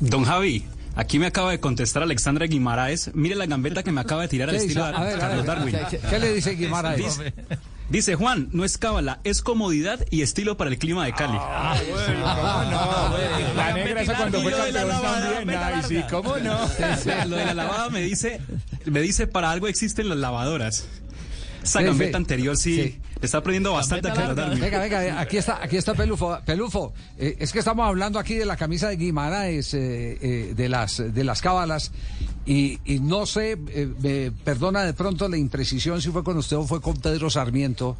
Don Javi, aquí me acaba de contestar Alexandra Guimaraes. Mire la gambeta que me acaba de tirar al ¿Qué estilo de a Carlos ver, Darwin. ¿qué, qué le dice Guimaraes? Dice, dice, Juan, no es cábala, es comodidad y estilo para el clima de Cali. La negra esa cuando fue campeón también. Ay, sí. ¿cómo no? Lo de la lavada me dice, me dice para algo existen las lavadoras. Esa gambeta anterior sí, Sí. Está aprendiendo bastante a Darwin. Venga, venga, aquí está, aquí está Pelufo. Pelufo, eh, es que estamos hablando aquí de la camisa de Guimaraes, eh, eh, de las de las cábalas, y, y no sé, eh, me perdona de pronto la imprecisión si fue con usted o fue con Pedro Sarmiento.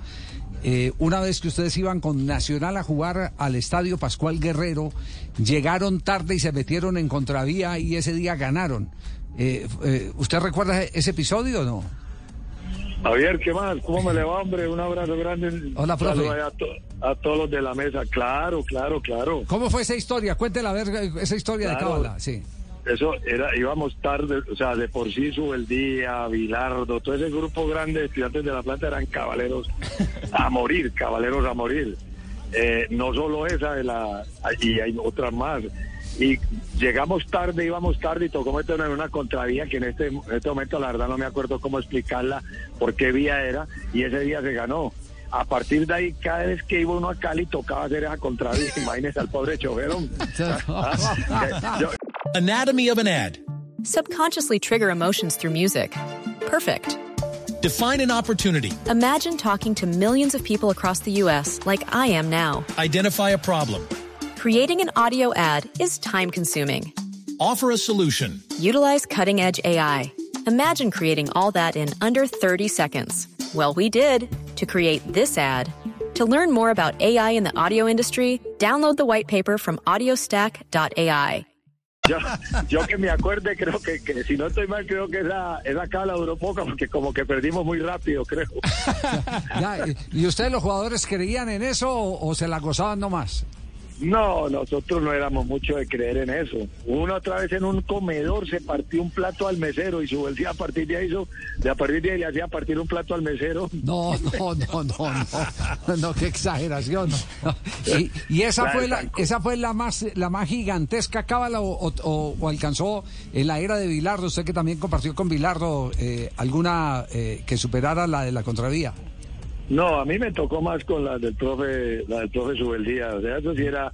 Eh, una vez que ustedes iban con Nacional a jugar al Estadio Pascual Guerrero, llegaron tarde y se metieron en contravía y ese día ganaron. Eh, eh, ¿Usted recuerda ese episodio o no? Javier, ¿qué más? ¿Cómo me le va, hombre? Un abrazo grande. Hola, profe. A, to- a todos los de la mesa. Claro, claro, claro. ¿Cómo fue esa historia? Cuéntela a ver esa historia de cábala, sí. Eso era, íbamos tarde, o sea, de por sí Subeldía, Bilardo, todo ese grupo grande de estudiantes de la planta eran caballeros a morir, caballeros a morir. Eh, no solo esa, de la, y hay otras más. Y llegamos tarde, íbamos tarde y tocó meternos en una contravía que en este, en este momento la verdad no me acuerdo cómo explicarla, por qué vía era, y ese día se ganó. A partir de ahí, cada vez que iba uno a Cali tocaba hacer esa contravía, imagínese al pobre chofer. hombre. Yo- Anatomy of an ad. Subconsciously trigger emotions through music. Perfect. Define an opportunity. Imagine talking to millions of people across the U.S. like I am now. Identify a problem. Creating an audio ad is time consuming. Offer a solution. Utilize cutting edge AI. Imagine creating all that in under 30 seconds. Well, we did to create this ad. To learn more about AI in the audio industry, download the white paper from audiostack.ai. Yo, yo que me acuerde, creo que, que si no estoy mal, creo que esa, esa cala duró poco porque como que perdimos muy rápido, creo. Ya, y- ¿Y ustedes los jugadores creían en eso o, o se la gozaban nomás? No, nosotros no éramos mucho de creer en eso. Una otra vez en un comedor se partió un plato al mesero y su bolsilla a partir de ahí hizo, de a partir de ahí le hacía partir un plato al mesero. No, no, no, no, no, no, qué exageración. no. Y, y esa fue la, esa fue la más, la más gigantesca cábala o, o- o- alcanzó en la era de Bilardo, usted que también compartió con Bilardo eh, alguna eh, que superara la de la contravía. No, a mí me tocó más con la del profe, la del profe Subeldía. O sea, eso sí era,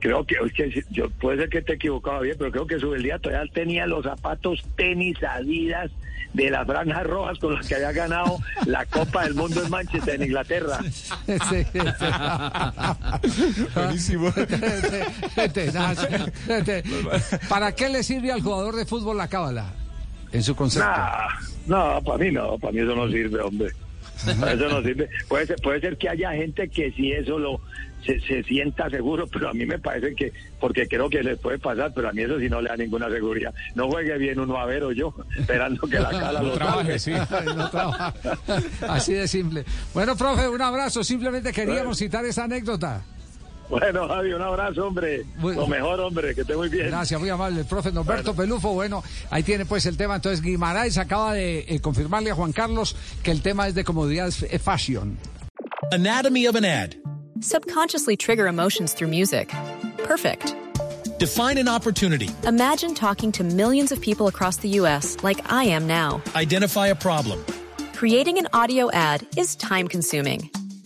creo que, es que yo, puede ser que te equivocaba bien, pero creo que Subeldía todavía tenía los zapatos tenis Adidas de las franjas rojas con los que había ganado la Copa del Mundo en Manchester, en Inglaterra. Sí, sí. Buenísimo. ¿Para qué le sirve al jugador de fútbol la cábala? En su concepto. Nah, no, para mí no, para mí eso no sirve, hombre. Eso no sirve. Puede ser, puede ser que haya gente que sí eso lo se, se sienta seguro, pero a mí me parece que, porque creo que les puede pasar, pero a mí eso sí no le da ninguna seguridad. No juegue bien uno a ver o yo, esperando que la cala lo Trabaje, sí. No trabaja. Así de simple. Bueno, profe, un abrazo. Simplemente queríamos citar esa anécdota. Bueno, Javi, un abrazo, hombre. Muy- Lo mejor, hombre, que esté muy bien. Gracias, muy amable. El profe Norberto Pelufo, bueno, ahí tiene pues el tema. Entonces, Guimaraes acaba de eh, confirmarle a Juan Carlos que el tema es de comodidad, es es fashion. Anatomy of an ad. Subconsciously trigger emotions through music. Perfect. Define an opportunity. Imagine talking to millions of people across the U.S. like I am now. Identify a problem. Creating an audio ad is time consuming.